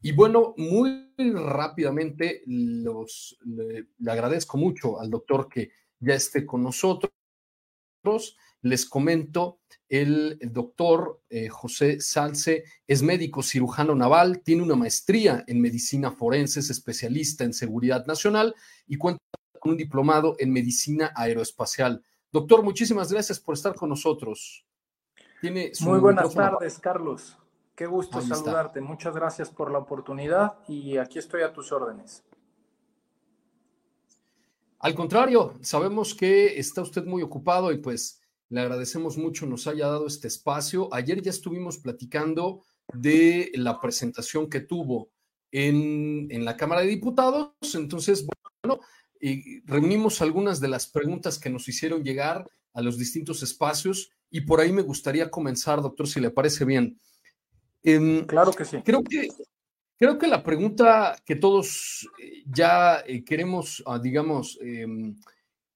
Y bueno, muy rápidamente los, le, agradezco mucho al doctor que ya esté con nosotros. Les comento, el, doctor eh, José Salce es médico cirujano naval, tiene una maestría en medicina forense, es especialista en seguridad nacional y cuenta con un diplomado en medicina aeroespacial. Doctor, muchísimas gracias por estar con nosotros. Tiene Muy buenas tardes, Carlos. Qué gusto saludarte. Muchas gracias por la oportunidad y aquí estoy a tus órdenes. Al contrario, sabemos que está usted muy ocupado y pues le agradecemos mucho nos haya dado este espacio. Ayer ya estuvimos platicando de la presentación que tuvo en, en la Cámara de Diputados. Entonces, bueno, y reunimos algunas de las preguntas que nos hicieron llegar a los distintos espacios y por ahí me gustaría comenzar, doctor, si le parece bien. Em, claro que sí. Creo que, creo que la pregunta que todos eh, ya eh, queremos, ah, digamos, em,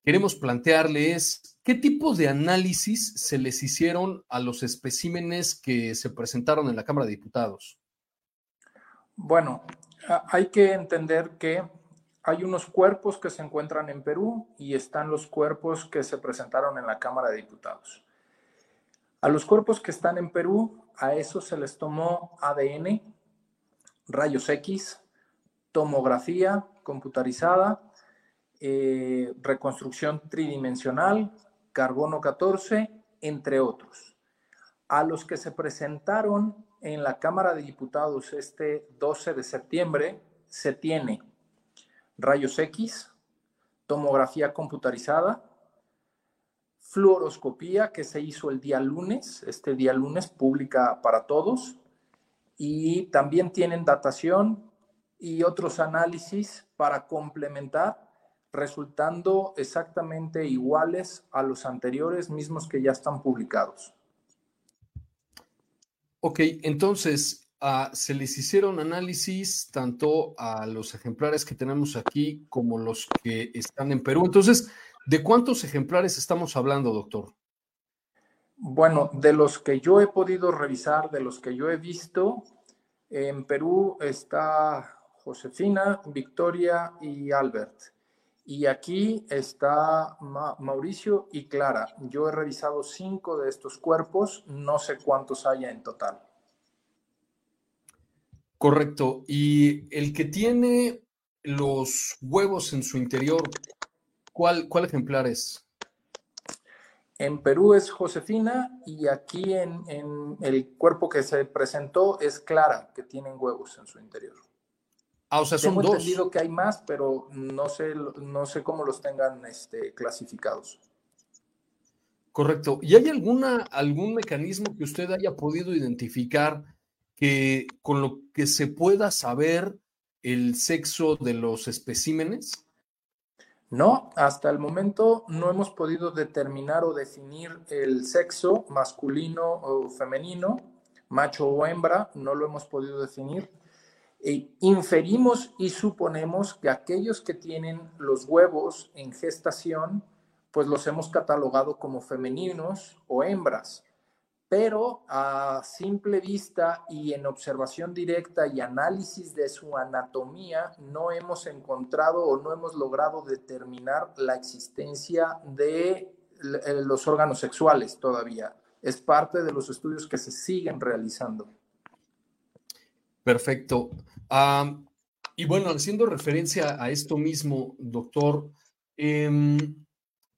queremos plantearle es, ¿qué tipo de análisis se les hicieron a los especímenes que se presentaron en la Cámara de Diputados? Bueno, hay que entender que hay unos cuerpos que se encuentran en Perú y están los cuerpos que se presentaron en la Cámara de Diputados. A los cuerpos que están en Perú a eso se les tomó ADN, rayos X, tomografía computarizada, eh, reconstrucción tridimensional, carbono 14, entre otros. A los que se presentaron en la Cámara de Diputados este 12 de septiembre, se tiene rayos X, tomografía computarizada, fluoroscopía que se hizo el día lunes, este día lunes pública para todos, y también tienen datación y otros análisis para complementar, resultando exactamente iguales a los anteriores mismos que ya están publicados. Ok, entonces ah, se les hicieron análisis tanto a los ejemplares que tenemos aquí como los que están en Perú. Entonces, ¿De cuántos ejemplares estamos hablando, doctor? Bueno, de los que yo he podido revisar, de los que yo he visto, en Perú está Josefina, Victoria y Albert. Y aquí está Mauricio y Clara. Yo he revisado cinco de estos cuerpos, no sé cuántos haya en total. Correcto. Y el que tiene los huevos en su interior, ¿Cuál, cuál ejemplar es? En Perú es Josefina y aquí en, el cuerpo que se presentó es Clara, que tienen huevos en su interior. Ah, o sea, son Tengo dos. entendido que hay más, pero no sé, no sé cómo los tengan este, clasificados. Correcto. ¿Y hay alguna, algún mecanismo que usted haya podido identificar que con lo que se pueda saber el sexo de los especímenes? No, hasta el momento no hemos podido determinar o definir el sexo masculino o femenino, macho o hembra, no lo hemos podido definir. E inferimos y suponemos que aquellos que tienen los huevos en gestación, pues los hemos catalogado como femeninos o hembras pero a simple vista y en observación directa y análisis de su anatomía no hemos encontrado o no hemos logrado determinar la existencia de eh, los órganos sexuales todavía. Es parte de los estudios que se siguen realizando. Perfecto. y bueno, haciendo referencia a esto mismo, doctor, em,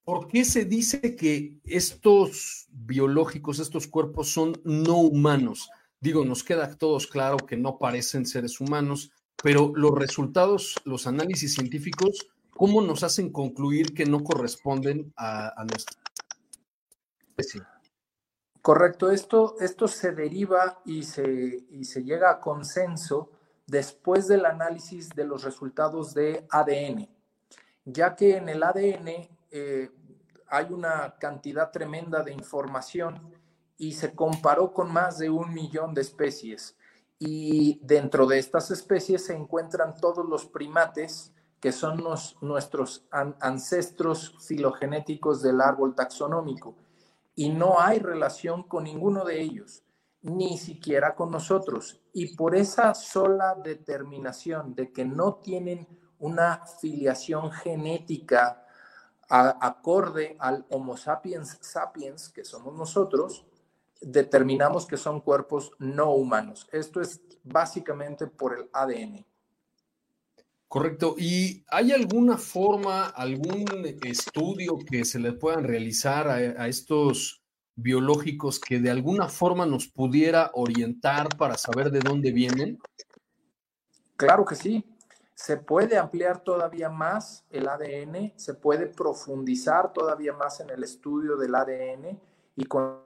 ¿por qué se dice que estos biológicos, estos cuerpos son no humanos? Digo, nos queda a todos claro que no parecen seres humanos, pero los resultados, los análisis científicos, ¿cómo nos hacen concluir que no corresponden a, nuestra especie? Correcto, esto, esto se deriva y se, y se llega a consenso después del análisis de los resultados de ADN, ya que en el ADN eh, hay una cantidad tremenda de información y se comparó con más de un millón de especies. Y dentro de estas especies se encuentran todos los primates que son nuestros ancestros filogenéticos del árbol taxonómico y no hay relación con ninguno de ellos, ni siquiera con nosotros. Y por esa sola determinación de que no tienen una filiación genética acorde al Homo sapiens sapiens, que somos nosotros, determinamos que son cuerpos no humanos. Esto es básicamente por el ADN. Correcto. ¿Y hay alguna forma, algún estudio que se le puedan realizar a, estos biológicos que de alguna forma nos pudiera orientar para saber de dónde vienen? Claro que sí. Se puede ampliar todavía más el ADN, se puede profundizar todavía más en el estudio del ADN y con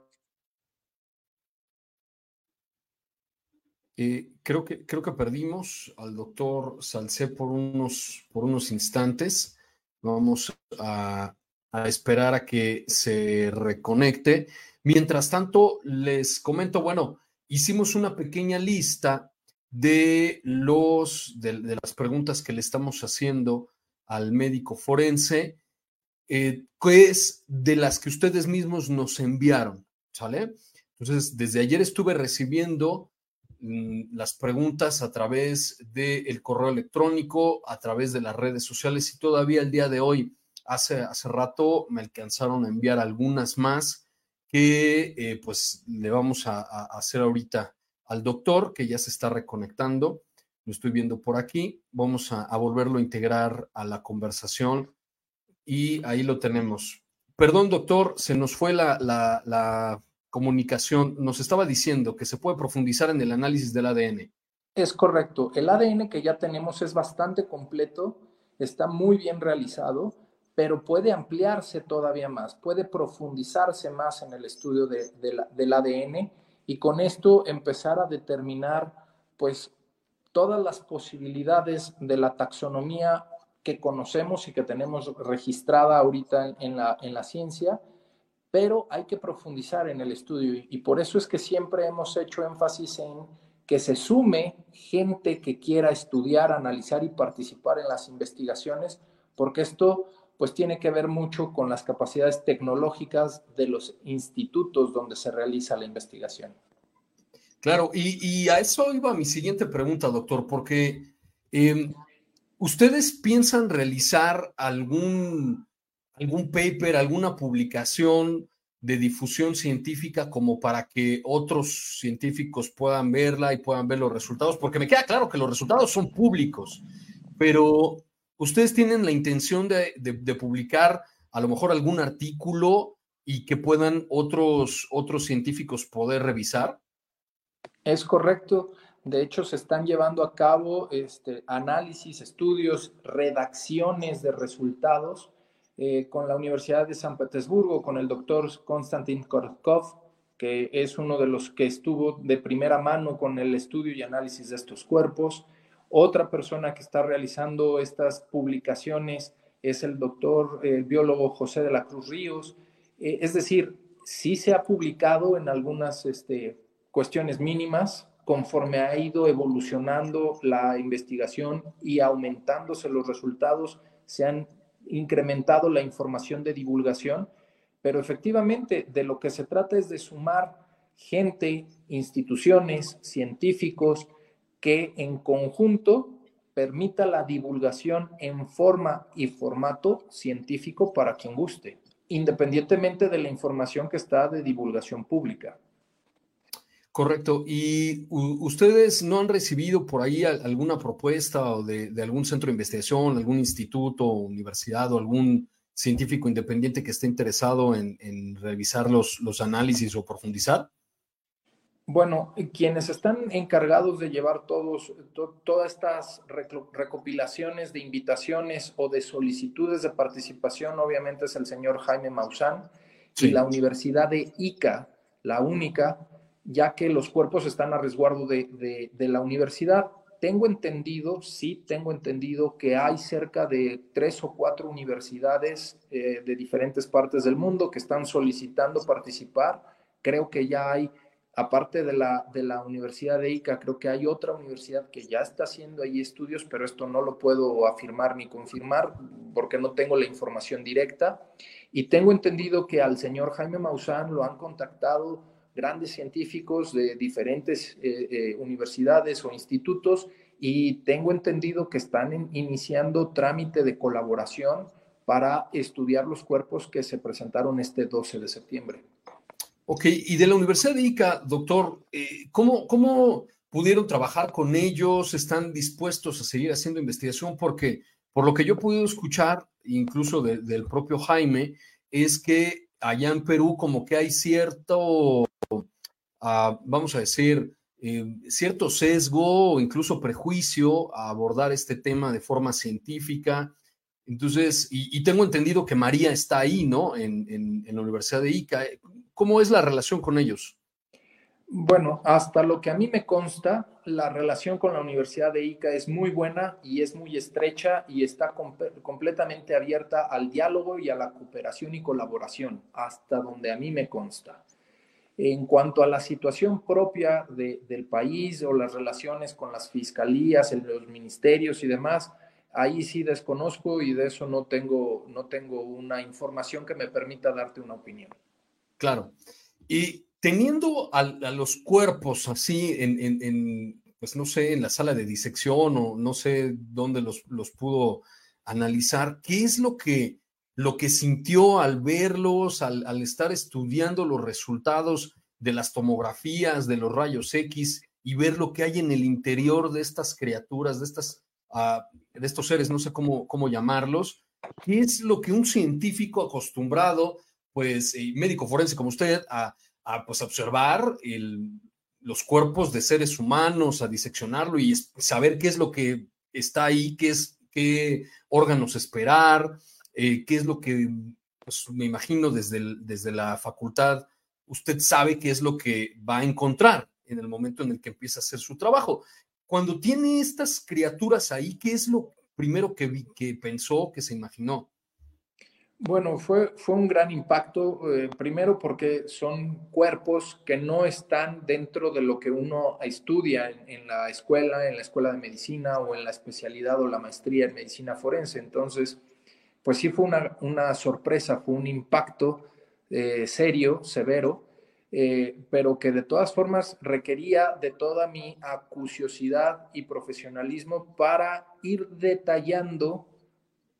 Eh, creo, que, creo que perdimos al doctor Salcé por unos, por unos instantes. Vamos a, esperar a que se reconecte. Mientras tanto, les comento, bueno, hicimos una pequeña lista de, los, de, las preguntas que le estamos haciendo al médico forense, eh, que es de las que ustedes mismos nos enviaron, ¿sale? Entonces, desde ayer estuve recibiendo Mm, las preguntas a través del correo electrónico, a través de las redes sociales y todavía el día de hoy, hace, hace rato me alcanzaron a enviar algunas más que eh, pues le vamos a, hacer ahorita al doctor que ya se está reconectando. Lo estoy viendo por aquí. Vamos a, volverlo a integrar a la conversación y ahí lo tenemos. Perdón, doctor, se nos fue la, comunicación nos estaba diciendo que se puede profundizar en el análisis del ADN. Es correcto. El ADN que ya tenemos es bastante completo, está muy bien realizado, pero puede ampliarse todavía más, puede profundizarse más en el estudio del ADN y con esto empezar a determinar pues todas las posibilidades de la taxonomía que conocemos y que tenemos registrada ahorita en la, en la ciencia pero hay que profundizar en el estudio. Y por eso es que siempre hemos hecho énfasis en que se sume gente que quiera estudiar, analizar y participar en las investigaciones, porque esto pues tiene que ver mucho con las capacidades tecnológicas de los institutos donde se realiza la investigación. Claro, y, a eso iba mi siguiente pregunta, doctor, porque em, ¿ustedes piensan realizar algún algún paper, alguna publicación de difusión científica como para que otros científicos puedan verla y puedan ver los resultados? Porque me queda claro que los resultados son públicos, pero ustedes tienen la intención de, publicar a lo mejor algún artículo y que puedan otros, otros científicos poder revisar. Es correcto. De hecho, se están llevando a cabo este, análisis, estudios, redacciones de resultados eh, con la Universidad de San Petersburgo, con el doctor Konstantin Korkov, que es uno de los que estuvo de primera mano con el estudio y análisis de estos cuerpos. Otra persona que está realizando estas publicaciones es el doctor, el biólogo José de la Cruz Ríos. Eh, es decir, sí se ha publicado en algunas este, cuestiones mínimas conforme ha ido evolucionando la investigación y aumentándose los resultados, se han incrementado la información de divulgación, pero efectivamente de lo que se trata es de sumar gente, instituciones, científicos, que en conjunto permita la divulgación en forma y formato científico para quien guste, independientemente de la información que está de divulgación pública. Correcto. ¿Y ustedes no han recibido por ahí alguna propuesta de, algún centro de investigación, algún instituto, universidad o algún científico independiente que esté interesado en, revisar los, los análisis o profundizar? Bueno, quienes están encargados de llevar todos, todas estas recopilaciones de invitaciones o de solicitudes de participación, obviamente es el señor Jaime Maussan y la Universidad de Ica, la única, ya que los cuerpos están a resguardo de, la universidad. Tengo entendido, sí, tengo entendido que hay cerca de tres o cuatro universidades eh, de diferentes partes del mundo que están solicitando participar. Creo que ya hay aparte de la, de la Universidad de Ica, creo que hay otra universidad que ya está haciendo ahí estudios, pero esto no lo puedo afirmar ni confirmar porque no tengo la información directa. Y tengo entendido que al señor Jaime Maussan lo han contactado grandes científicos de diferentes eh, eh, universidades o institutos y tengo entendido que están iniciando trámite de colaboración para estudiar los cuerpos que se presentaron este 12 de septiembre. Ok, y de la Universidad de Ica, doctor, eh, ¿cómo, ¿cómo pudieron trabajar con ellos? ¿Están dispuestos a seguir haciendo investigación? Porque por lo que yo he podido escuchar, incluso del propio Jaime, es que allá en Perú como que hay cierto, ah, vamos a decir, eh, cierto sesgo o incluso prejuicio a abordar este tema de forma científica. Entonces, y, tengo entendido que María está ahí, ¿no? En, en, la Universidad de Ica. ¿Cómo es la relación con ellos? Bueno, hasta lo que a mí me consta, la relación con la Universidad de Ica es muy buena y es muy estrecha y está completamente abierta al diálogo y a la cooperación y colaboración, hasta donde a mí me consta. En cuanto a la situación propia del país o las relaciones con las fiscalías, los ministerios y demás, ahí sí desconozco y de eso no tengo, no tengo una información que me permita darte una opinión. Claro. Y teniendo a, los cuerpos así en, pues no sé, en la sala de disección o no sé dónde los, los pudo analizar, ¿qué es lo que, lo que sintió al verlos, al, al, estar estudiando los resultados de las tomografías, de los rayos X y ver lo que hay en el interior de estas criaturas, de, estas, uh, de estos seres, no sé cómo, cómo llamarlos? ¿Qué es lo que un científico acostumbrado pues, médico forense como usted, a, pues, observar los cuerpos de seres humanos, a diseccionarlo y saber qué es lo que está ahí, qué, es, qué órganos esperar, eh, qué es lo que, pues, me imagino desde, desde la facultad, usted sabe qué es lo que va a encontrar en el momento en el que empieza a hacer su trabajo. Cuando tiene estas criaturas ahí, ¿qué es lo primero que, que pensó, que se imaginó? Bueno, fue, fue un gran impacto, eh, primero porque son cuerpos que no están dentro de lo que uno estudia en, la escuela, en la escuela de medicina o en la especialidad o la maestría en medicina forense. Entonces, pues sí fue una, sorpresa, fue un impacto eh, serio, severo, eh, pero que de todas formas requería de toda mi acuciosidad y profesionalismo para ir detallando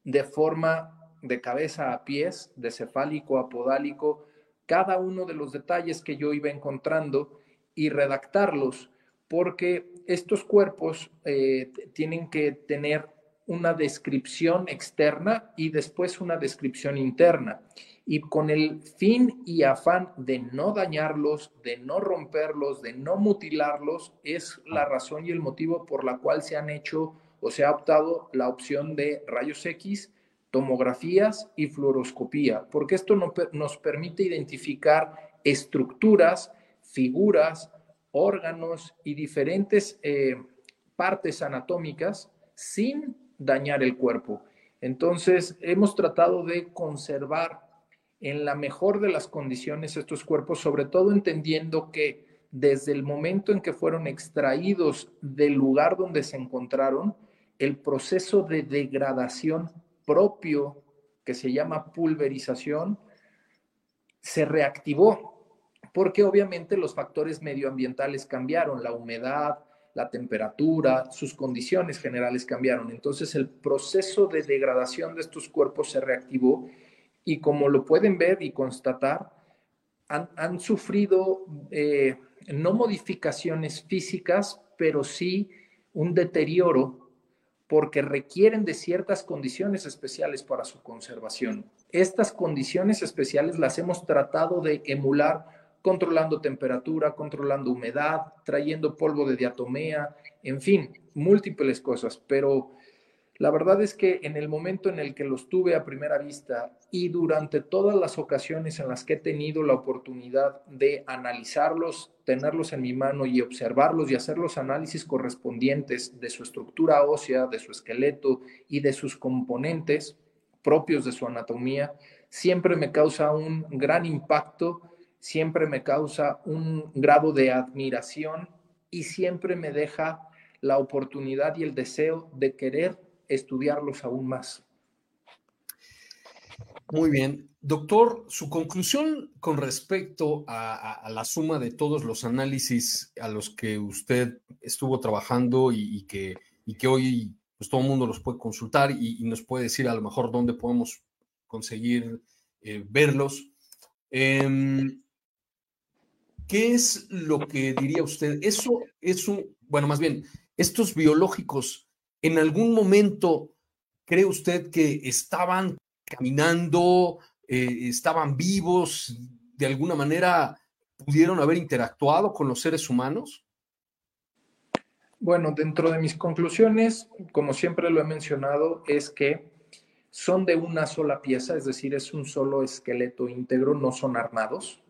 de forma de cabeza a pies, de cefálico a podálico, cada uno de los detalles que yo iba encontrando y redactarlos, porque estos cuerpos eh, tienen que tener una descripción externa y después una descripción interna. Y con el fin y afán de no dañarlos, de no romperlos, de no mutilarlos, es la razón y el motivo por la cual se han hecho o se ha optado la opción de rayos X tomografías y fluoroscopía, porque esto nos permite identificar estructuras, figuras, órganos y diferentes eh, partes anatómicas sin dañar el cuerpo. Entonces, hemos tratado de conservar en la mejor de las condiciones estos cuerpos, sobre todo entendiendo que desde el momento en que fueron extraídos del lugar donde se encontraron, el proceso de degradación propio que se llama pulverización se reactivó, porque obviamente los factores medioambientales cambiaron, la humedad, la temperatura, sus condiciones generales cambiaron. Entonces el proceso de degradación de estos cuerpos se reactivó y como lo pueden ver y constatar, han, sufrido eh, no modificaciones físicas, pero sí un deterioro porque requieren de ciertas condiciones especiales para su conservación. Estas condiciones especiales las hemos tratado de emular controlando temperatura, controlando humedad, trayendo polvo de diatomea, en fin, múltiples cosas, pero la verdad es que en el momento en el que los tuve a primera vista y durante todas las ocasiones en las que he tenido la oportunidad de analizarlos, tenerlos en mi mano y observarlos y hacer los análisis correspondientes de su estructura ósea, de su esqueleto y de sus componentes propios de su anatomía, siempre me causa un gran impacto, siempre me causa un grado de admiración y siempre me deja la oportunidad y el deseo de querer estudiarlos aún más. Muy bien. Doctor, su conclusión con respecto a, la suma de todos los análisis a los que usted estuvo trabajando y, que, que, hoy pues, todo el mundo los puede consultar y, nos puede decir a lo mejor dónde podemos conseguir eh, verlos. Em, ¿Qué es lo que diría usted? Eso es un, bueno, más bien, estos biológicos ¿En algún momento cree usted que estaban caminando, eh, estaban vivos, de alguna manera pudieron haber interactuado con los seres humanos? Bueno, dentro de mis conclusiones, como siempre lo he mencionado, es que son de una sola pieza, es decir, es un solo esqueleto íntegro, no son armados.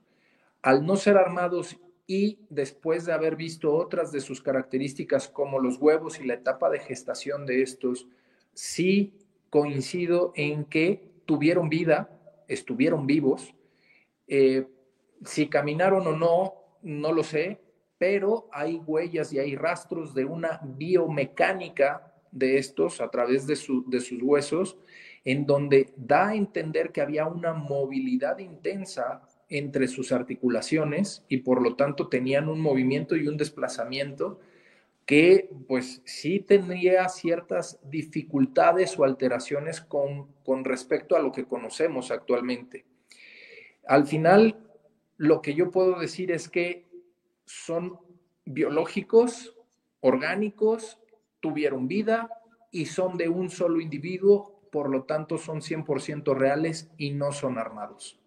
Al no ser armados y después de haber visto otras de sus características como los huevos y la etapa de gestación de estos, sí coincido en que tuvieron vida, estuvieron vivos. Eh, si caminaron o no, no lo sé, pero hay huellas y hay rastros de una biomecánica de estos a través de, de sus huesos, en donde da a entender que había una movilidad intensa entre sus articulaciones y por lo tanto tenían un movimiento y un desplazamiento que pues sí tendría ciertas dificultades o alteraciones con, con respecto a lo que conocemos actualmente. Al final, lo que yo puedo decir es que son biológicos, orgánicos, tuvieron vida y son de un solo individuo, por lo tanto son 100% reales y no son armados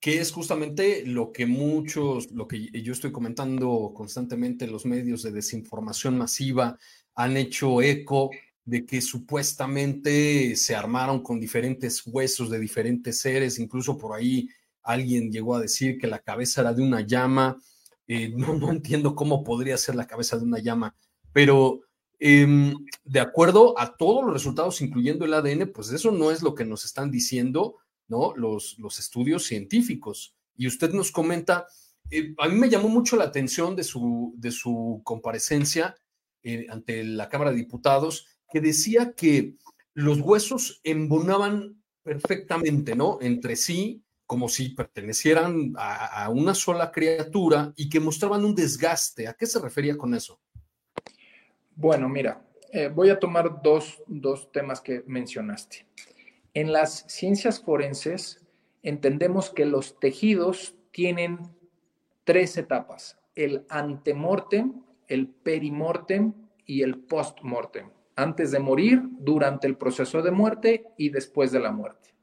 que es justamente lo que muchos, lo que yo estoy comentando constantemente en los medios de desinformación masiva, han hecho eco de que supuestamente se armaron con diferentes huesos de diferentes seres, incluso por ahí alguien llegó a decir que la cabeza era de una llama, eh, no, no, entiendo cómo podría ser la cabeza de una llama, pero em, de acuerdo a todos los resultados, incluyendo el ADN, pues eso no es lo que nos están diciendo ¿no? Los, estudios científicos. Y usted nos comenta, eh, a mí me llamó mucho la atención de su, comparecencia eh, ante la Cámara de Diputados, que decía que los huesos embonaban perfectamente, ¿no? Entre sí, como si pertenecieran a, una sola criatura y que mostraban un desgaste. ¿A qué se refería con eso? Bueno, mira, eh, voy a tomar dos temas que mencionaste. En las ciencias forenses entendemos que los tejidos tienen tres etapas, el antemortem, el perimortem y el postmortem, antes de morir, durante el proceso de muerte y después de la muerte.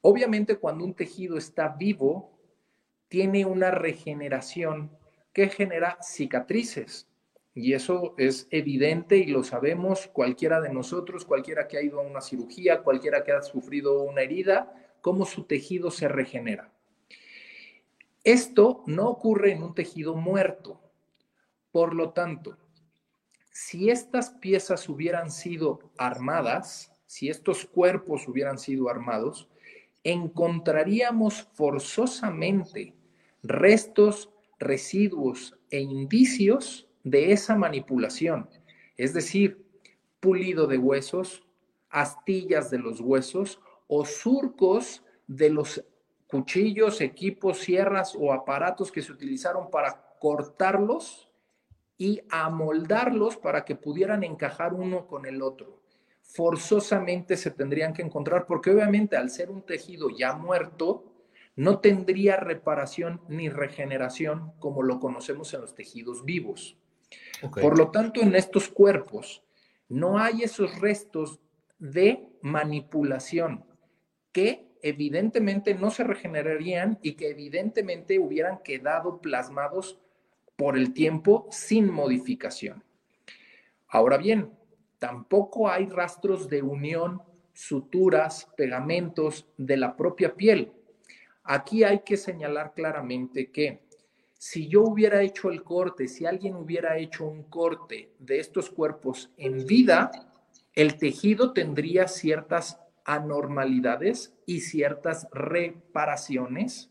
Obviamente cuando un tejido está vivo, tiene una regeneración que genera cicatrices, y eso es evidente y lo sabemos cualquiera de nosotros, cualquiera que ha ido a una cirugía, cualquiera que ha sufrido una herida, cómo su tejido se regenera. Esto no ocurre en un tejido muerto. Por lo tanto, si estas piezas hubieran sido armadas, si estos cuerpos hubieran sido armados, encontraríamos forzosamente restos, residuos e indicios de esa manipulación, es decir, pulido de huesos, astillas de los huesos o surcos de los cuchillos, equipos, sierras o aparatos que se utilizaron para cortarlos y amoldarlos para que pudieran encajar uno con el otro. Forzosamente se tendrían que encontrar porque obviamente al ser un tejido ya muerto, no tendría reparación ni regeneración como lo conocemos en los tejidos vivos. Por lo tanto, en estos cuerpos no hay esos restos de manipulación que evidentemente no se regenerarían y que evidentemente hubieran quedado plasmados por el tiempo sin modificación. Ahora bien, tampoco hay rastros de unión, suturas, pegamentos de la propia piel. Aquí hay que señalar claramente que si yo hubiera hecho el corte, si alguien hubiera hecho un corte de estos cuerpos en vida, el tejido tendría ciertas anormalidades y ciertas reparaciones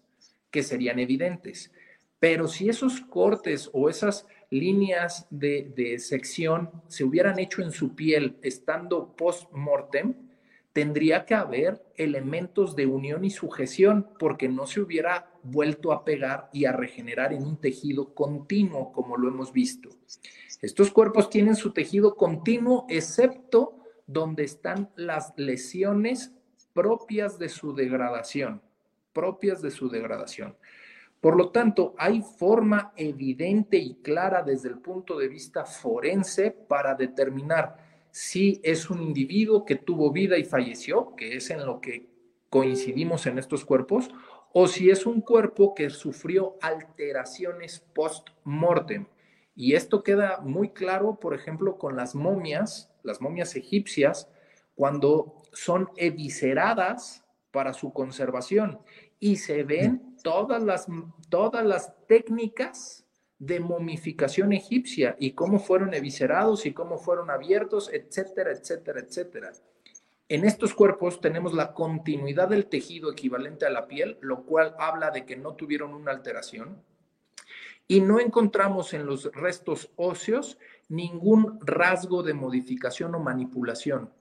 que serían evidentes. Pero si esos cortes o esas líneas de, sección se hubieran hecho en su piel estando post-mortem, tendría que haber elementos de unión y sujeción porque no se hubiera vuelto a pegar y a regenerar en un tejido continuo como lo hemos visto. Estos cuerpos tienen su tejido continuo excepto donde están las lesiones propias de su degradación, propias de su degradación. Por lo tanto, hay forma evidente y clara desde el punto de vista forense para determinar si es un individuo que tuvo vida y falleció, que es en lo que coincidimos en estos cuerpos, o si es un cuerpo que sufrió alteraciones post-mortem. Y esto queda muy claro, por ejemplo, con las momias las momias egipcias, cuando son evisceradas para su conservación y se ven todas las, todas las técnicas de momificación egipcia y cómo fueron eviscerados y cómo fueron abiertos, etcétera, etcétera, etcétera. En estos cuerpos tenemos la continuidad del tejido equivalente a la piel, lo cual habla de que no tuvieron una alteración. Y no encontramos en los restos óseos ningún rasgo de modificación o manipulación.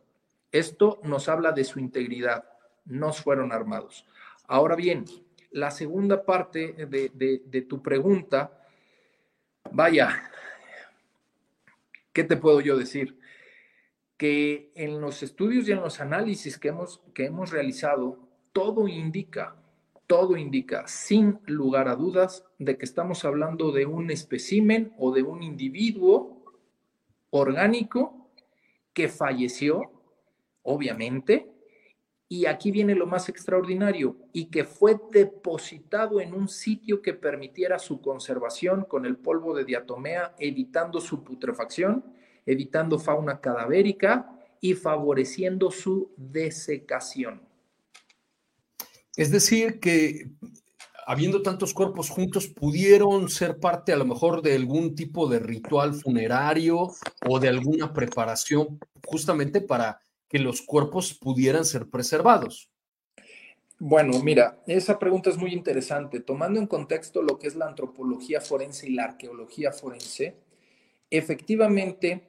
Esto nos habla de su integridad, no fueron armados. Ahora bien, la segunda parte de, tu pregunta, vaya, ¿qué te puedo yo decir? Que en los estudios y en los análisis que hemos, que hemos realizado, todo indica, todo indica, sin lugar a dudas, de que estamos hablando de un espécimen o de un individuo orgánico que falleció, obviamente, y aquí viene lo más extraordinario, y que fue depositado en un sitio que permitiera su conservación con el polvo de diatomea, evitando su putrefacción, evitando fauna cadavérica y favoreciendo su desecación. Es decir, que habiendo tantos cuerpos juntos, pudieron ser parte a lo mejor de algún tipo de ritual funerario o de alguna preparación justamente para que los cuerpos pudieran ser preservados. Bueno, mira, esa pregunta es muy interesante. Tomando en contexto lo que es la antropología forense y la arqueología forense, efectivamente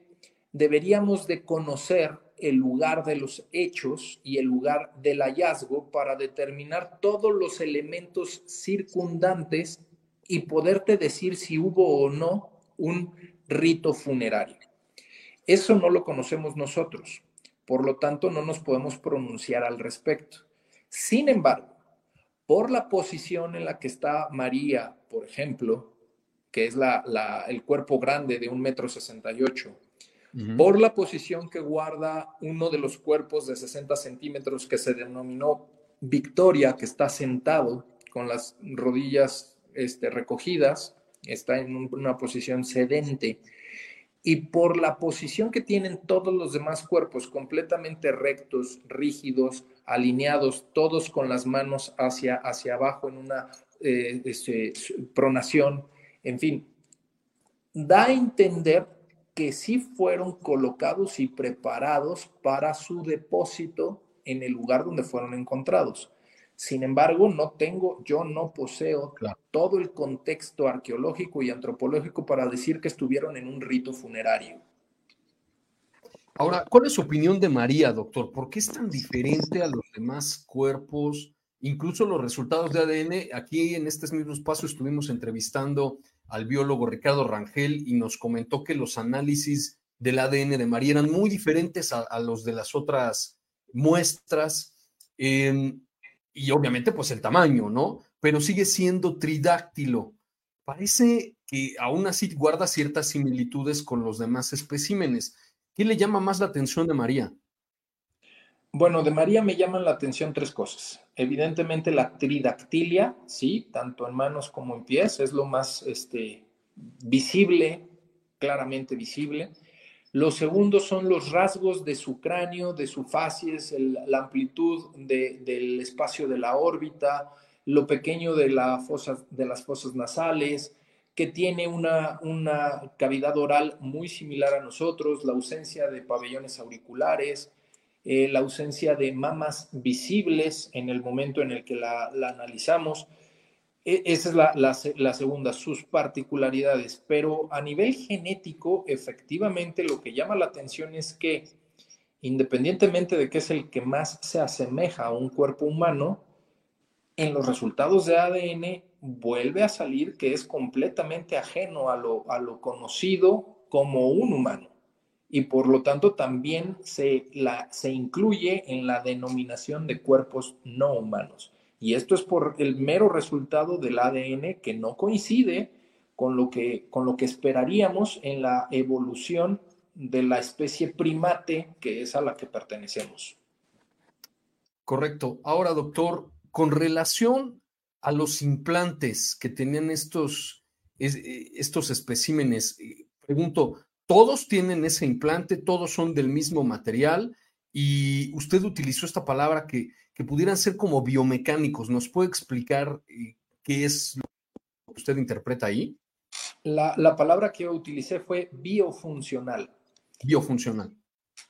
deberíamos de conocer el lugar de los hechos y el lugar del hallazgo para determinar todos los elementos circundantes y poderte decir si hubo o no un rito funerario. Eso no lo conocemos nosotros, por lo tanto no nos podemos pronunciar al respecto. Sin embargo, por la posición en la que está María, por ejemplo, que es la, el cuerpo grande de un metro sesenta y ocho, por la posición que guarda uno de los cuerpos de 60 centímetros que se denominó Victoria, que está sentado con las rodillas este, recogidas, está en una posición sedente, y por la posición que tienen todos los demás cuerpos completamente rectos, rígidos, alineados, todos con las manos hacia, hacia abajo en una eh, este, pronación, en fin, da a entender que sí fueron colocados y preparados para su depósito en el lugar donde fueron encontrados. Sin embargo, no tengo, yo no poseo todo el contexto arqueológico y antropológico para decir que estuvieron en un rito funerario. Ahora, ¿cuál es su opinión de María, doctor? ¿Por qué es tan diferente a los demás cuerpos? Incluso los resultados de ADN, aquí en este mismo espacio estuvimos entrevistando al biólogo Ricardo Rangel y nos comentó que los análisis del ADN de María eran muy diferentes a, los de las otras muestras. Em, y obviamente, pues el tamaño, ¿no? pero sigue siendo tridáctilo. Parece que aún así guarda ciertas similitudes con los demás especímenes. ¿Qué le llama más la atención de María? Bueno, de María me llaman la atención tres cosas. Evidentemente la tridactilia, sí, tanto en manos como en pies, es lo más este, visible, claramente visible. Lo segundo son los rasgos de su cráneo, de su facies, la amplitud del espacio de la órbita, lo pequeño de, la de las fosas nasales, que tiene una, una cavidad oral muy similar a nosotros, la ausencia de pabellones auriculares, eh, la ausencia de mamas visibles en el momento en el que la, analizamos. E, esa es la, la, segunda, sus particularidades. Pero a nivel genético, efectivamente, lo que llama la atención es que, independientemente de que es el que más se asemeja a un cuerpo humano, en los resultados de ADN vuelve a salir que es completamente ajeno a lo, a lo conocido como un humano y por lo tanto también se, la, se incluye en la denominación de cuerpos no humanos. Y esto es por el mero resultado del ADN que no coincide con lo que, con lo que esperaríamos en la evolución de la especie primate que es a la que pertenecemos. Correcto. Ahora, doctor, con relación a los implantes que tenían estos, eh, estos especímenes, eh, pregunto, ¿todos tienen ese implante? ¿Todos son del mismo material? Y usted utilizó esta palabra que, que pudieran ser como biomecánicos. ¿Nos puede explicar eh, qué es lo que usted interpreta ahí? La, la palabra que yo utilicé fue biofuncional. Biofuncional.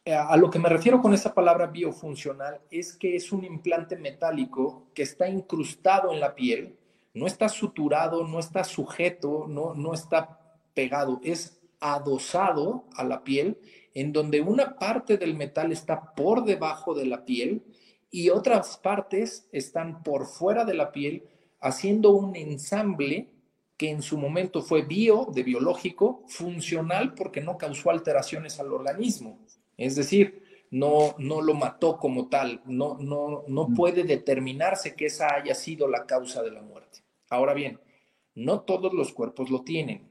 Eh, a lo que me refiero con esa palabra biofuncional es que es un implante metálico que está incrustado en la piel, no está suturado, no está sujeto, no, no está pegado, es adosado a la piel, en donde una parte del metal está por debajo de la piel y otras partes están por fuera de la piel, haciendo un ensamble que en su momento fue bio, de biológico, funcional porque no causó alteraciones al organismo. Es decir, no, no lo mató como tal, no, no, no mm. puede determinarse que esa haya sido la causa de la muerte. Ahora bien, no todos los cuerpos lo tienen.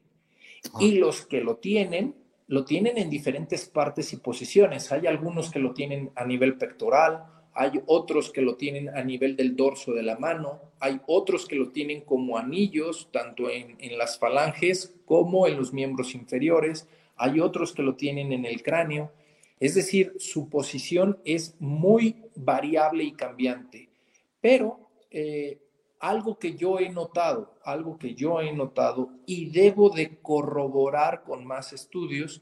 Ah. Y los que lo tienen, lo tienen en diferentes partes y posiciones. Hay algunos que lo tienen a nivel pectoral, hay otros que lo tienen a nivel del dorso de la mano, hay otros que lo tienen como anillos, tanto en, las falanges como en los miembros inferiores, hay otros que lo tienen en el cráneo. Es decir, su posición es muy variable y cambiante. Pero eh, algo que yo he notado, algo que yo he notado y debo de corroborar con más estudios,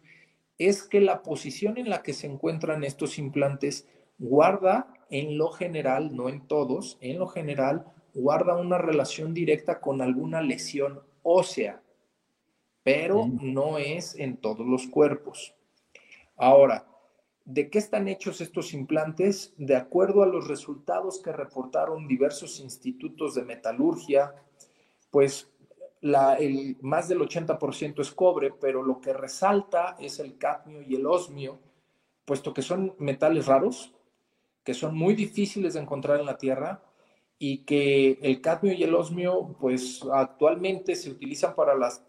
es que la posición en la que se encuentran estos implantes guarda en lo general, no en todos, en lo general, guarda una relación directa con alguna lesión ósea, pero no es en todos los cuerpos. Ahora, ¿De qué están hechos estos implantes? De acuerdo a los resultados que reportaron diversos institutos de metalurgia, pues el, más del 80% es cobre, pero lo que resalta es el cadmio y el osmio, puesto que son metales raros, que son muy difíciles de encontrar en la Tierra y que el cadmio y el osmio, pues actualmente se utilizan para las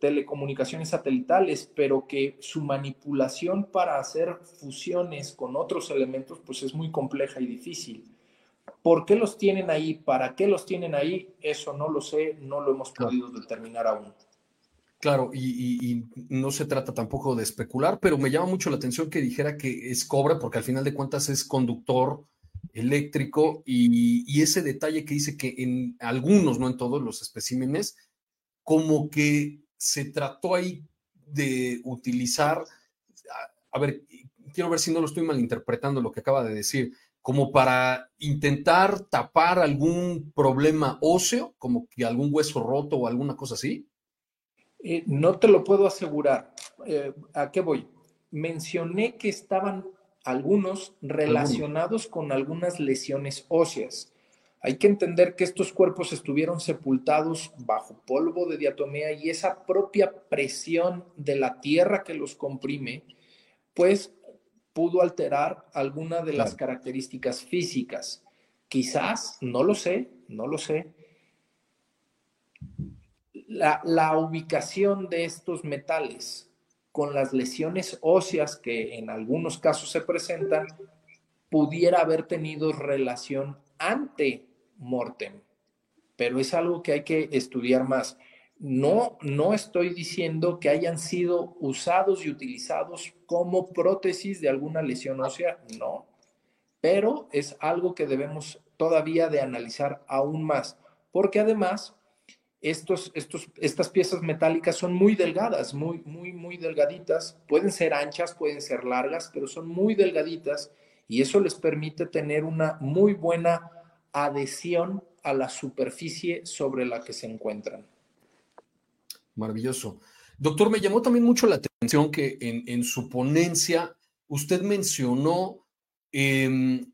telecomunicaciones satelitales, pero que su manipulación para hacer fusiones con otros elementos, pues es muy compleja y difícil. ¿Por qué los tienen ahí? ¿Para qué los tienen ahí? Eso no lo sé, no lo hemos podido determinar aún. Claro, y, y, no se trata tampoco de especular, pero me llama mucho la atención que dijera que es cobre, porque al final de cuentas es conductor eléctrico y, ese detalle que dice que en algunos, no en todos los especímenes, como que se trató ahí de utilizar, a, ver, quiero ver si no lo estoy malinterpretando lo que acaba de decir, como para intentar tapar algún problema óseo, como que algún hueso roto o alguna cosa así? Eh, no te lo puedo asegurar. Eh, ¿A qué voy? Mencioné que estaban algunos relacionados con algunas lesiones óseas. Hay que entender que estos cuerpos estuvieron sepultados bajo polvo de diatomea y esa propia presión de la tierra que los comprime, pues pudo alterar alguna de las características físicas. Quizás, no lo sé, no lo sé, la, ubicación de estos metales con las lesiones óseas que en algunos casos se presentan, pudiera haber tenido relación ante mortem, pero es algo que hay que estudiar más. No, no estoy diciendo que hayan sido usados y utilizados como prótesis de alguna lesión ósea, no, pero es algo que debemos todavía de analizar aún más, porque además estos, estos, estas piezas metálicas son muy delgadas, muy, muy, muy delgaditas, pueden ser anchas, pueden ser largas, pero son muy delgaditas y eso les permite tener una muy buena adhesión a la superficie sobre la que se encuentran. Maravilloso. Doctor, me llamó también mucho la atención que en, su ponencia usted mencionó, em,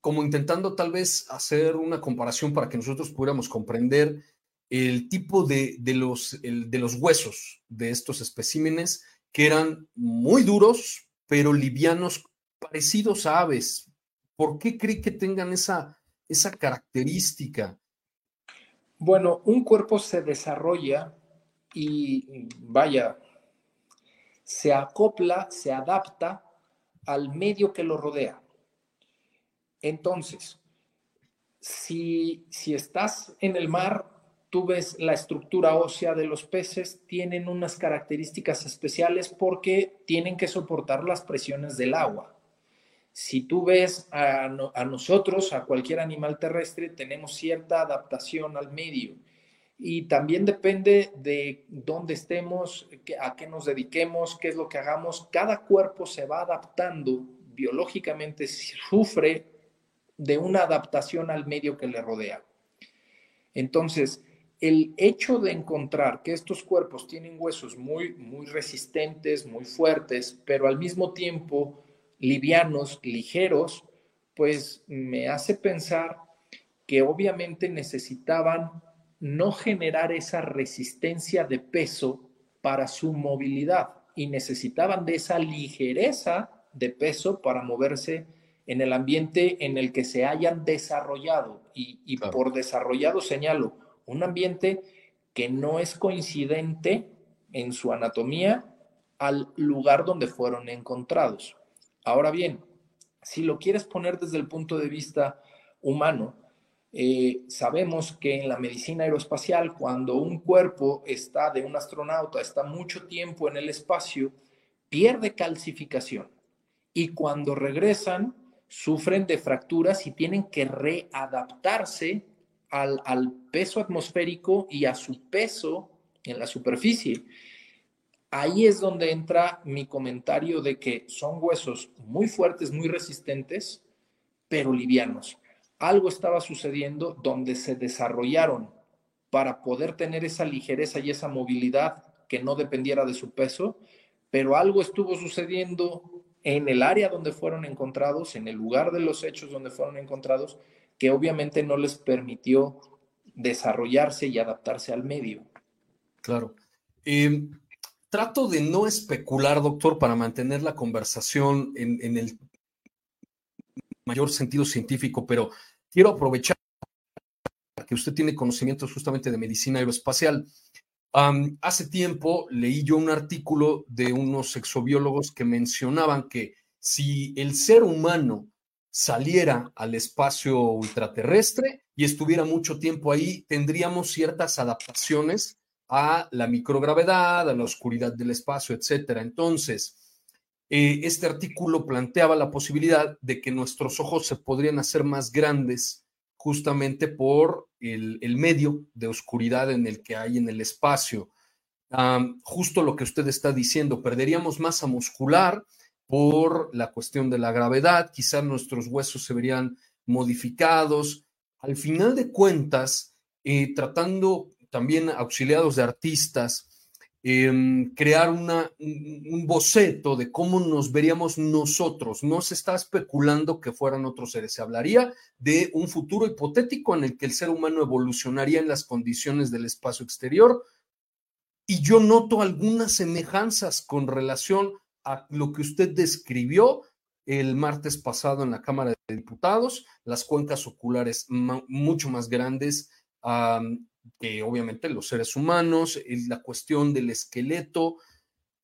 como intentando tal vez hacer una comparación para que nosotros pudiéramos comprender el tipo de, los, de los huesos de estos especímenes que eran muy duros, pero livianos, parecidos a aves. ¿Por qué cree que tengan esa, esa característica? Bueno, un cuerpo se desarrolla y vaya, se acopla, se adapta al medio que lo rodea. Entonces, si, si estás en el mar, tú ves la estructura ósea de los peces, tienen unas características especiales porque tienen que soportar las presiones del agua. Si tú ves a, a nosotros, a cualquier animal terrestre, tenemos cierta adaptación al medio y también depende de dónde estemos, a qué nos dediquemos, qué es lo que hagamos. Cada cuerpo se va adaptando biológicamente, sufre de una adaptación al medio que le rodea. Entonces, el hecho de encontrar que estos cuerpos tienen huesos muy, muy resistentes, muy fuertes, pero al mismo tiempo livianos, ligeros, pues me hace pensar que obviamente necesitaban no generar esa resistencia de peso para su movilidad y necesitaban de esa ligereza de peso para moverse en el ambiente en el que se hayan desarrollado. Y, por desarrollado señalo un ambiente que no es coincidente en su anatomía al lugar donde fueron encontrados. Ahora bien, si lo quieres poner desde el punto de vista humano, eh, sabemos que en la medicina aeroespacial, cuando un cuerpo está de un astronauta, está mucho tiempo en el espacio, pierde calcificación. Y cuando regresan, sufren de fracturas y tienen que readaptarse al, al peso atmosférico y a su peso en la superficie. Ahí es donde entra mi comentario de que son huesos muy fuertes, muy resistentes, pero livianos algo estaba sucediendo donde se desarrollaron para poder tener esa ligereza y esa movilidad que no dependiera de su peso, pero algo estuvo sucediendo en el área donde fueron encontrados, en el lugar de los hechos donde fueron encontrados, que obviamente no les permitió desarrollarse y adaptarse al medio. Claro. Em, trato de no especular, doctor, para mantener la conversación en, en el mayor sentido científico, pero quiero aprovechar que usted tiene conocimientos justamente de medicina aeroespacial. hace tiempo leí yo un artículo de unos exobiólogos que mencionaban que si el ser humano saliera al espacio ultraterrestre y estuviera mucho tiempo ahí, tendríamos ciertas adaptaciones a la microgravedad, a la oscuridad del espacio, etcétera. Entonces, eh, este artículo planteaba la posibilidad de que nuestros ojos se podrían hacer más grandes justamente por el, medio de oscuridad en el que hay en el espacio. justo lo que usted está diciendo, perderíamos masa muscular por la cuestión de la gravedad, quizás nuestros huesos se verían modificados. Al final de cuentas, eh, tratando también auxiliados de artistas, Em, crear una, un boceto de cómo nos veríamos nosotros. No se está especulando que fueran otros seres. Se hablaría de un futuro hipotético en el que el ser humano evolucionaría en las condiciones del espacio exterior. Y yo noto algunas semejanzas con relación a lo que usted describió el martes pasado en la Cámara de Diputados, las cuencas oculares mucho más grandes, que obviamente los seres humanos, la cuestión del esqueleto.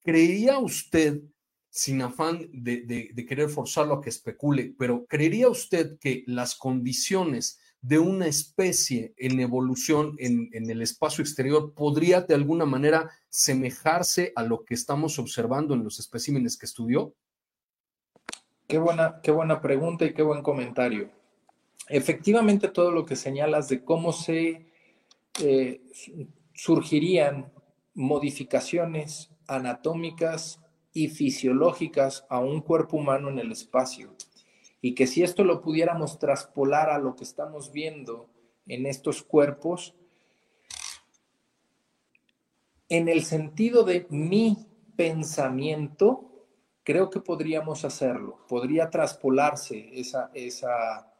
¿Creería usted, sin afán de, querer forzarlo a que especule, pero creería usted que las condiciones de una especie en evolución en, en, el espacio exterior podría de alguna manera semejarse a lo que estamos observando en los especímenes que estudió? Qué buena, qué buena pregunta y qué buen comentario. Efectivamente, todo lo que señalas de cómo se eh, surgirían modificaciones anatómicas y fisiológicas a un cuerpo humano en el espacio. Y que si esto lo pudiéramos traspolar a lo que estamos viendo en estos cuerpos, en el sentido de mi pensamiento, creo que podríamos hacerlo. Podría traspolarse esa, esa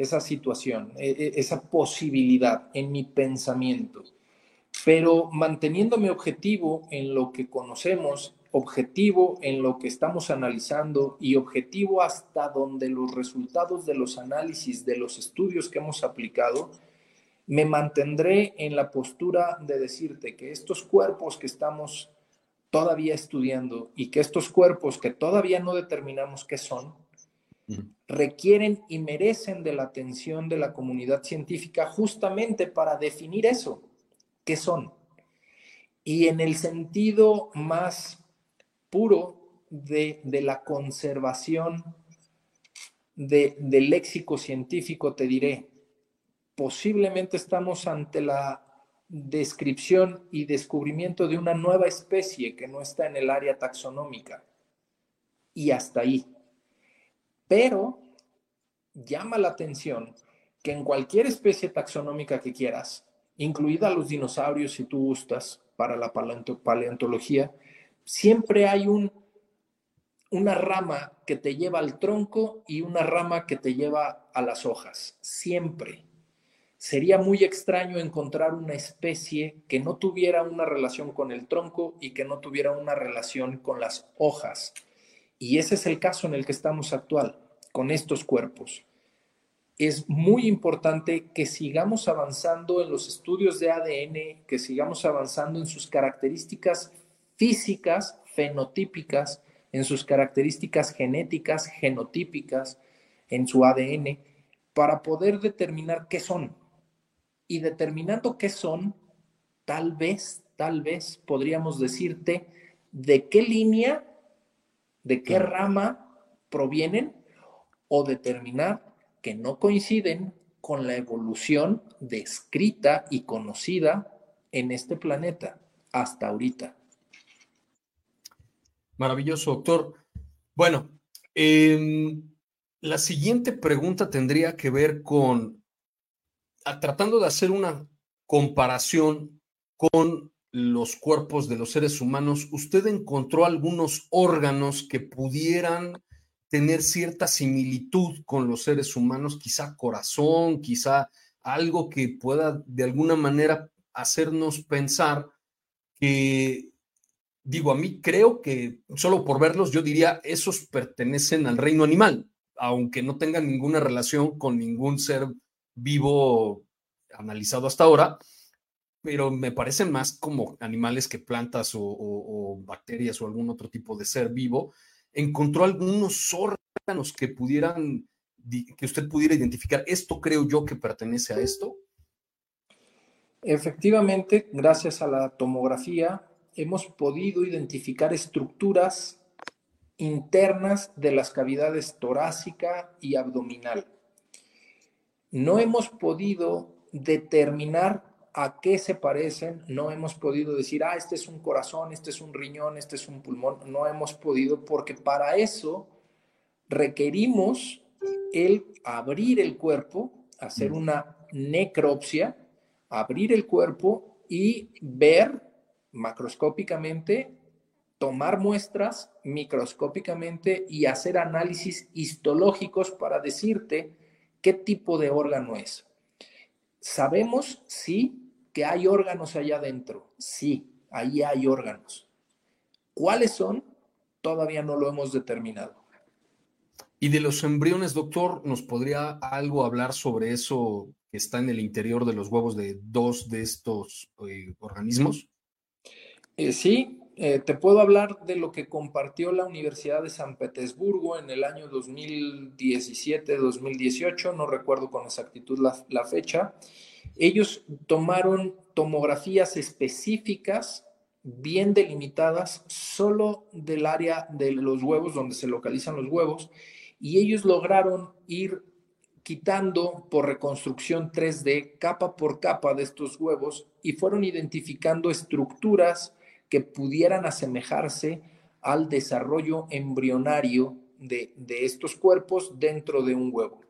esa situación, e, e, esa posibilidad en mi pensamiento, pero manteniéndome objetivo en lo que conocemos, objetivo en lo que estamos analizando y objetivo hasta donde los resultados de los análisis, de los estudios que hemos aplicado, me mantendré en la postura de decirte que estos cuerpos que estamos todavía estudiando y que estos cuerpos que todavía no determinamos qué son, requieren y merecen de la atención de la comunidad científica justamente para definir eso, qué son. Y en el sentido más puro de, la conservación del léxico científico, te diré, posiblemente estamos ante la descripción y descubrimiento de una nueva especie que no está en el área taxonómica. Y hasta ahí. Pero llama la atención que en cualquier especie taxonómica que quieras, incluida los dinosaurios si tú gustas para la paleontología, siempre hay un, una rama que te lleva al tronco y una rama que te lleva a las hojas, siempre. Sería muy extraño encontrar una especie que no tuviera una relación con el tronco y que no tuviera una relación con las hojas. Y ese es el caso en el que estamos actual, con estos cuerpos. Es muy importante que sigamos avanzando en los estudios de ADN, que sigamos avanzando en sus características físicas, fenotípicas, en sus características genéticas, genotípicas, en su ADN, para poder determinar qué son. Y determinando qué son, tal vez, tal vez podríamos decirte de qué línea de qué rama provienen o determinar que no coinciden con la evolución descrita y conocida en este planeta hasta ahorita. Maravilloso, doctor. Bueno, em, la siguiente pregunta tendría que ver con, tratando de hacer una comparación con los cuerpos de los seres humanos, ¿usted encontró algunos órganos que pudieran tener cierta similitud con los seres humanos, quizá corazón, quizá algo que pueda de alguna manera hacernos pensar que, digo, a mí creo que solo por verlos yo diría, esos pertenecen al reino animal, aunque no tengan ninguna relación con ningún ser vivo analizado hasta ahora, pero me parecen más como animales que plantas o, bacterias o algún otro tipo de ser vivo. ¿Encontró algunos órganos que pudieran, que usted pudiera identificar? Esto creo yo que pertenece a esto. Efectivamente, gracias a la tomografía, hemos podido identificar estructuras internas de las cavidades torácica y abdominal. No hemos podido determinar a qué se parecen, no hemos podido decir, ah, este es un corazón, este es un riñón, este es un pulmón, no hemos podido porque para eso requerimos el abrir el cuerpo, hacer una necropsia, abrir el cuerpo y ver macroscópicamente, tomar muestras microscópicamente y hacer análisis histológicos para decirte qué tipo de órgano es. Sabemos, sí, que hay órganos allá adentro. Sí, ahí hay órganos. ¿Cuáles son? Todavía no lo hemos determinado. Y de los embriones, doctor, ¿nos podría algo hablar sobre eso que está en el interior de los huevos de dos de estos eh, organismos? Eh, sí, eh, te puedo hablar de lo que compartió la Universidad de San Petersburgo en el año 2017-2018, no recuerdo con exactitud la fecha. Ellos tomaron tomografías específicas bien delimitadas solo del área de los huevos, donde se localizan los huevos, y ellos lograron ir quitando por reconstrucción 3D capa por capa de estos huevos y fueron identificando estructuras que pudieran asemejarse al desarrollo embrionario de, estos cuerpos dentro de un huevo.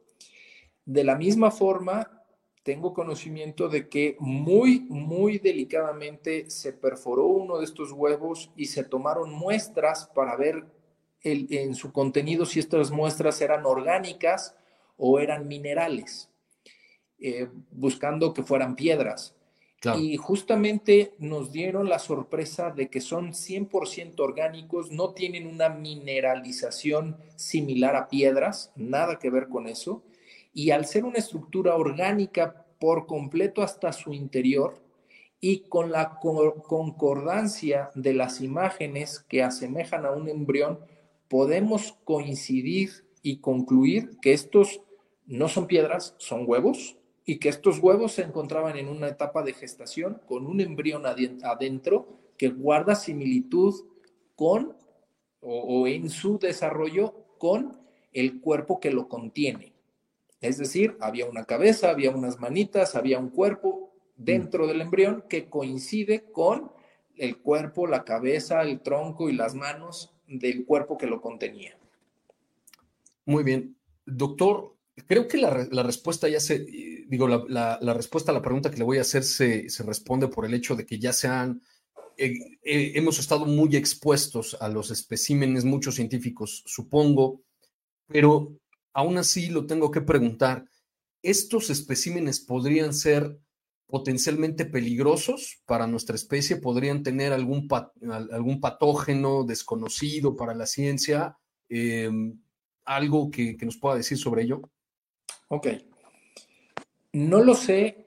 De la misma forma, tengo conocimiento de que muy, muy delicadamente se perforó uno de estos huevos y se tomaron muestras para ver el, en su contenido si estas muestras eran orgánicas o eran minerales, eh, buscando que fueran piedras. Y justamente nos dieron la sorpresa de que son 100% orgánicos, no tienen una mineralización similar a piedras, nada que ver con eso y al ser una estructura orgánica por completo hasta su interior y con la concordancia de las imágenes que asemejan a un embrión, podemos coincidir y concluir que estos no son piedras, son huevos y que estos huevos se encontraban en una etapa de gestación con un embrión adentro que guarda similitud con o, o en su desarrollo con el cuerpo que lo contiene. Es decir, había una cabeza, había unas manitas, había un cuerpo dentro del embrión que coincide con el cuerpo, la cabeza, el tronco y las manos del cuerpo que lo contenía. Muy bien. Doctor, creo que la, respuesta ya se, digo, la, respuesta a la pregunta que le voy a hacer se, responde por el hecho de que ya se han, eh, eh, hemos estado muy expuestos a los especímenes, muchos científicos, supongo, pero aún así lo tengo que preguntar, ¿estos especímenes podrían ser potencialmente peligrosos para nuestra especie? ¿Podrían tener algún, algún patógeno desconocido para la ciencia? Em, ¿Algo que, que nos pueda decir sobre ello? Ok. No lo sé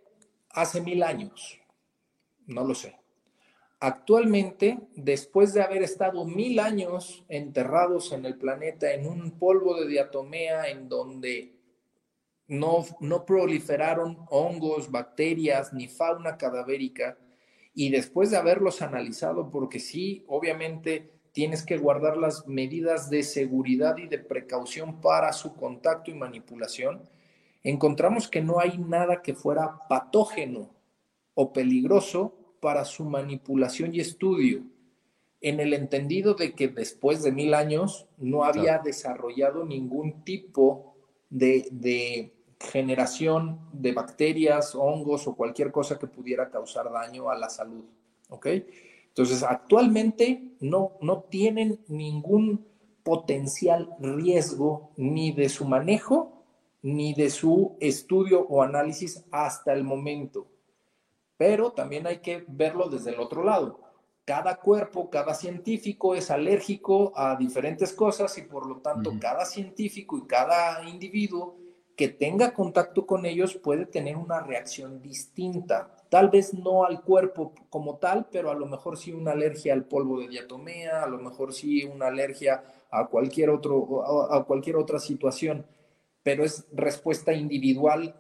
hace mil años. No lo sé. Actualmente, después de haber estado mil años enterrados en el planeta en un polvo de diatomea en donde no, no proliferaron hongos, bacterias ni fauna cadavérica, y después de haberlos analizado, porque sí, obviamente tienes que guardar las medidas de seguridad y de precaución para su contacto y manipulación, encontramos que no hay nada que fuera patógeno o peligroso para su manipulación y estudio, en el entendido de que después de mil años no había desarrollado ningún tipo de, generación de bacterias, hongos o cualquier cosa que pudiera causar daño a la salud. ¿Ok? Entonces, actualmente no, no tienen ningún potencial riesgo ni de su manejo ni de su estudio o análisis hasta el momento pero también hay que verlo desde el otro lado. Cada cuerpo, cada científico es alérgico a diferentes cosas y por lo tanto cada científico y cada individuo que tenga contacto con ellos puede tener una reacción distinta. Tal vez no al cuerpo como tal, pero a lo mejor sí una alergia al polvo de diatomea, a lo mejor sí una alergia a cualquier, otro, a cualquier otra situación pero es respuesta individual,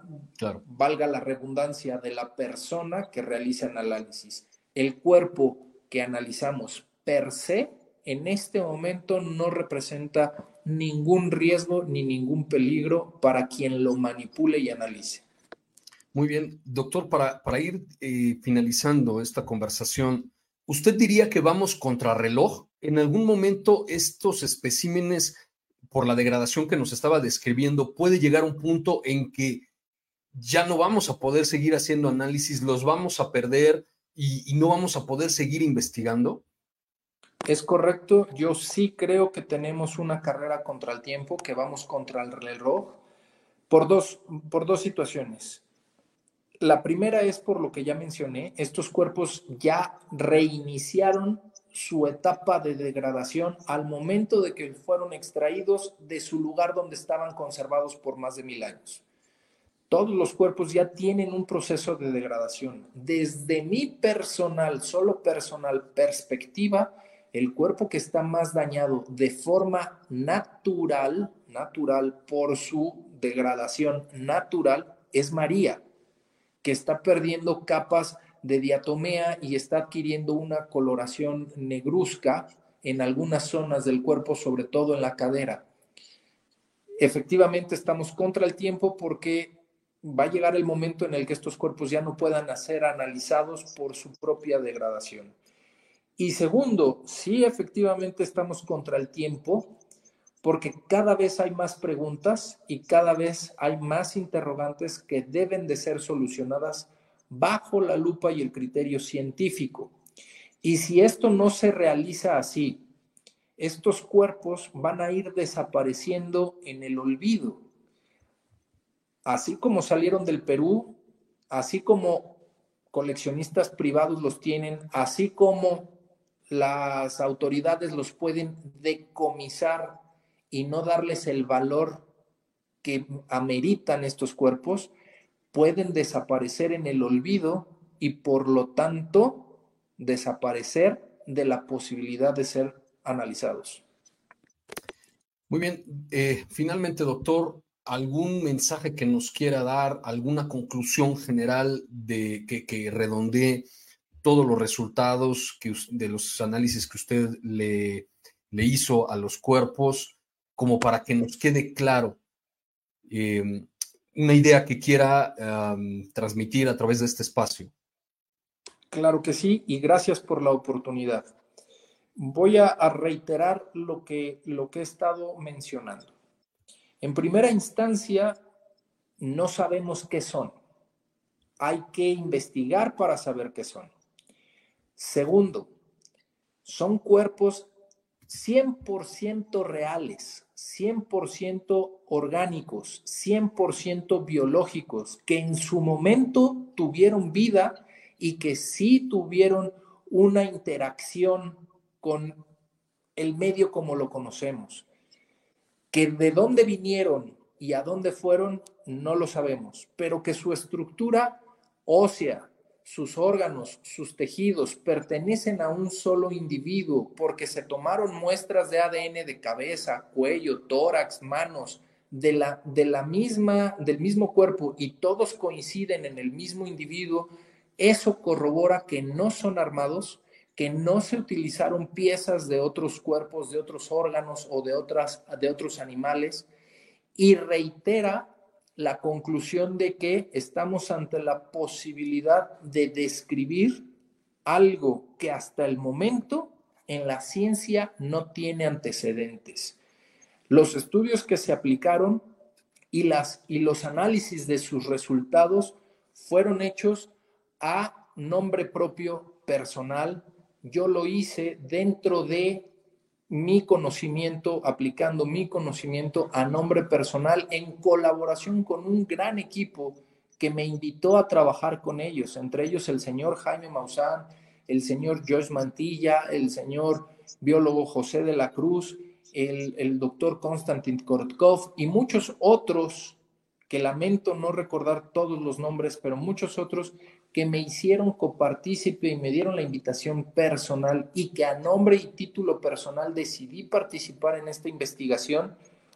valga la redundancia, de la persona que realiza el análisis. El cuerpo que analizamos per se en este momento no representa ningún riesgo ni ningún peligro para quien lo manipule y analice. Muy bien, doctor, para, para ir eh, finalizando esta conversación, ¿usted diría que vamos contra reloj? ¿En algún momento estos especímenes por la degradación que nos estaba describiendo, puede llegar un punto en que ya no vamos a poder seguir haciendo análisis, los vamos a perder y, no vamos a poder seguir investigando? Es correcto, yo sí creo que tenemos una carrera contra el tiempo, que vamos contra el reloj, por dos, por dos situaciones. La primera es por lo que ya mencioné, estos cuerpos ya reiniciaron su etapa de degradación al momento de que fueron extraídos de su lugar donde estaban conservados por más de mil años. todos los cuerpos ya tienen un proceso de degradación. Desde mi personal, solo personal perspectiva, el cuerpo que está más dañado de forma natural, natural por su degradación natural, es María, que está perdiendo capas de diatomea y está adquiriendo una coloración negruzca en algunas zonas del cuerpo, sobre todo en la cadera. Efectivamente estamos contra el tiempo porque va a llegar el momento en el que estos cuerpos ya no puedan ser analizados por su propia degradación. Y segundo, sí efectivamente estamos contra el tiempo porque cada vez hay más preguntas y cada vez hay más interrogantes que deben de ser solucionadas bajo la lupa y el criterio científico. Y si esto no se realiza así, estos cuerpos van a ir desapareciendo en el olvido. Así como salieron del Perú, así como coleccionistas privados los tienen, así como las autoridades los pueden decomisar y no darles el valor que ameritan estos cuerpos, pueden desaparecer en el olvido y por lo tanto desaparecer de la posibilidad de ser analizados. Muy bien. Eh, finalmente, doctor, ¿algún mensaje que nos quiera dar, alguna conclusión general de que, redondee todos los resultados que, de los análisis que usted le, le hizo a los cuerpos, como para que nos quede claro em, una idea que quiera transmitir a través de este espacio. Claro que sí, y gracias por la oportunidad. Voy a, reiterar lo que, lo que he estado mencionando. En primera instancia, no sabemos qué son. Hay que investigar para saber qué son. Segundo, son cuerpos 100% reales, 100% orgánicos, 100% biológicos, que en su momento tuvieron vida y que sí tuvieron una interacción con el medio como lo conocemos. Que de dónde vinieron y a dónde fueron, no lo sabemos, pero que su estructura ósea, sus órganos, sus tejidos pertenecen a un solo individuo porque se tomaron muestras de ADN de cabeza, cuello, tórax, manos, de la, de la misma, del mismo cuerpo y todos coinciden en el mismo individuo, eso corrobora que no son armados, que no se utilizaron piezas de otros cuerpos, de otros órganos o de, otras, de otros animales y reitera la conclusión de que estamos ante la posibilidad de describir algo que hasta el momento en la ciencia no tiene antecedentes. Los estudios que se aplicaron y, las, y los análisis de sus resultados fueron hechos a nombre propio personal. Yo lo hice dentro de mi conocimiento, aplicando mi conocimiento a nombre personal en colaboración con un gran equipo que me invitó a trabajar con ellos, entre ellos el señor Jaime Maussan, el señor Joyce Mantilla, el señor biólogo José de la Cruz, el, el doctor Konstantin Kortkov y muchos otros que lamento no recordar todos los nombres, pero muchos otros que me hicieron copartícipe y me dieron la invitación personal y que a nombre y título personal decidí participar en esta investigación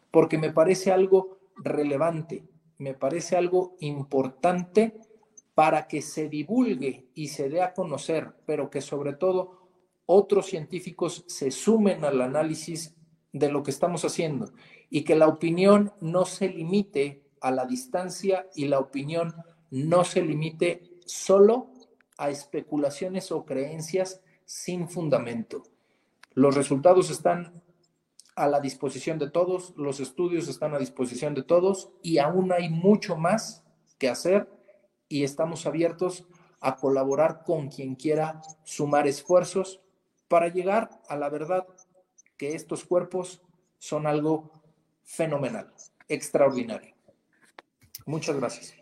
porque me parece algo relevante, me parece algo importante para que se divulgue y se dé a conocer, pero que sobre todo otros científicos se sumen al análisis de lo que estamos haciendo y que la opinión no se limite a la distancia y la opinión no se limite solo a especulaciones o creencias sin fundamento. Los resultados están a la disposición de todos, los estudios están a disposición de todos y aún hay mucho más que hacer y estamos abiertos a colaborar con quien quiera sumar esfuerzos para llegar a la verdad que estos cuerpos son algo fenomenal, extraordinario. Muchas gracias.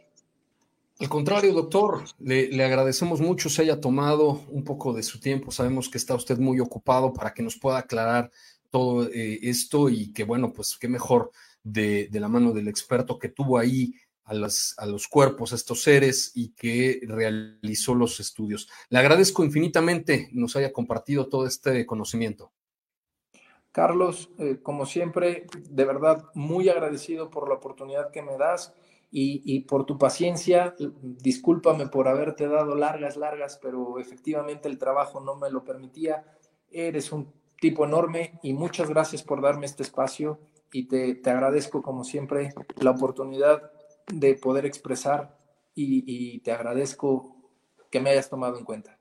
Al contrario, doctor, le, agradecemos mucho se haya tomado un poco de su tiempo. Sabemos que está usted muy ocupado para que nos pueda aclarar todo eh, esto y que, bueno, pues qué mejor de, la mano del experto que tuvo ahí a, a los cuerpos, a estos seres y que realizó los estudios. Le agradezco infinitamente nos haya compartido todo este conocimiento. Carlos, eh, como siempre, de verdad muy agradecido por la oportunidad que me das y, por tu paciencia. Discúlpame por haberte dado largas, largas, pero efectivamente el trabajo no me lo permitía. Eres un tipo enorme y muchas gracias por darme este espacio y te, agradezco como siempre la oportunidad de poder expresar y, te agradezco que me hayas tomado en cuenta.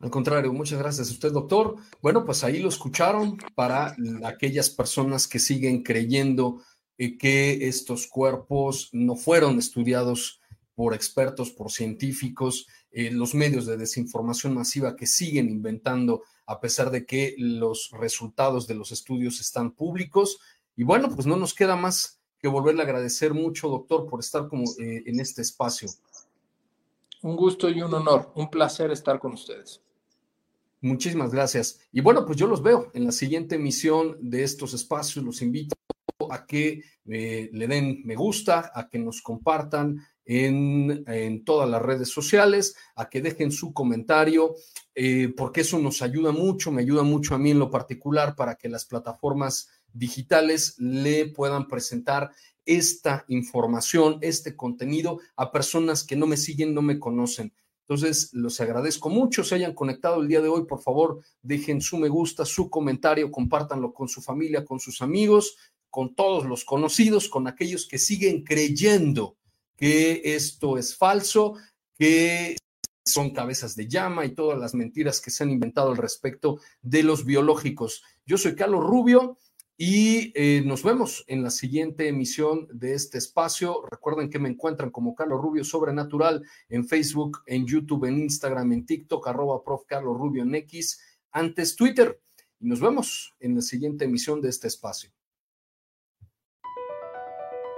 Al contrario, muchas gracias a usted, doctor. Bueno, pues ahí lo escucharon para aquellas personas que siguen creyendo que estos cuerpos no fueron estudiados por expertos, por científicos, eh, los medios de desinformación masiva que siguen inventando a pesar de que los resultados de los estudios están públicos. Y bueno, pues no nos queda más que volverle a agradecer mucho, doctor, por estar como eh, en este espacio. Un gusto y un honor, un placer estar con ustedes. Muchísimas gracias. Y bueno, pues yo los veo en la siguiente emisión de estos espacios. Los invito a que eh, le den me gusta, a que nos compartan en, en, todas las redes sociales, a que dejen su comentario, eh, porque eso nos ayuda mucho, me ayuda mucho a mí en lo particular para que las plataformas digitales le puedan presentar esta información, este contenido a personas que no me siguen, no me conocen. Entonces, los agradezco mucho. Se hayan conectado el día de hoy, por favor, dejen su me gusta, su comentario, compártanlo con su familia, con sus amigos, con todos los conocidos, con aquellos que siguen creyendo que esto es falso, que son cabezas de llama y todas las mentiras que se han inventado al respecto de los biológicos. Yo soy Carlos Rubio y eh, nos vemos en la siguiente emisión de este espacio. Recuerden que me encuentran como Carlos Rubio Sobrenatural en Facebook, en YouTube, en Instagram, en TikTok, arroba prof. Carlos Rubio en X, antes Twitter. Y nos vemos en la siguiente emisión de este espacio.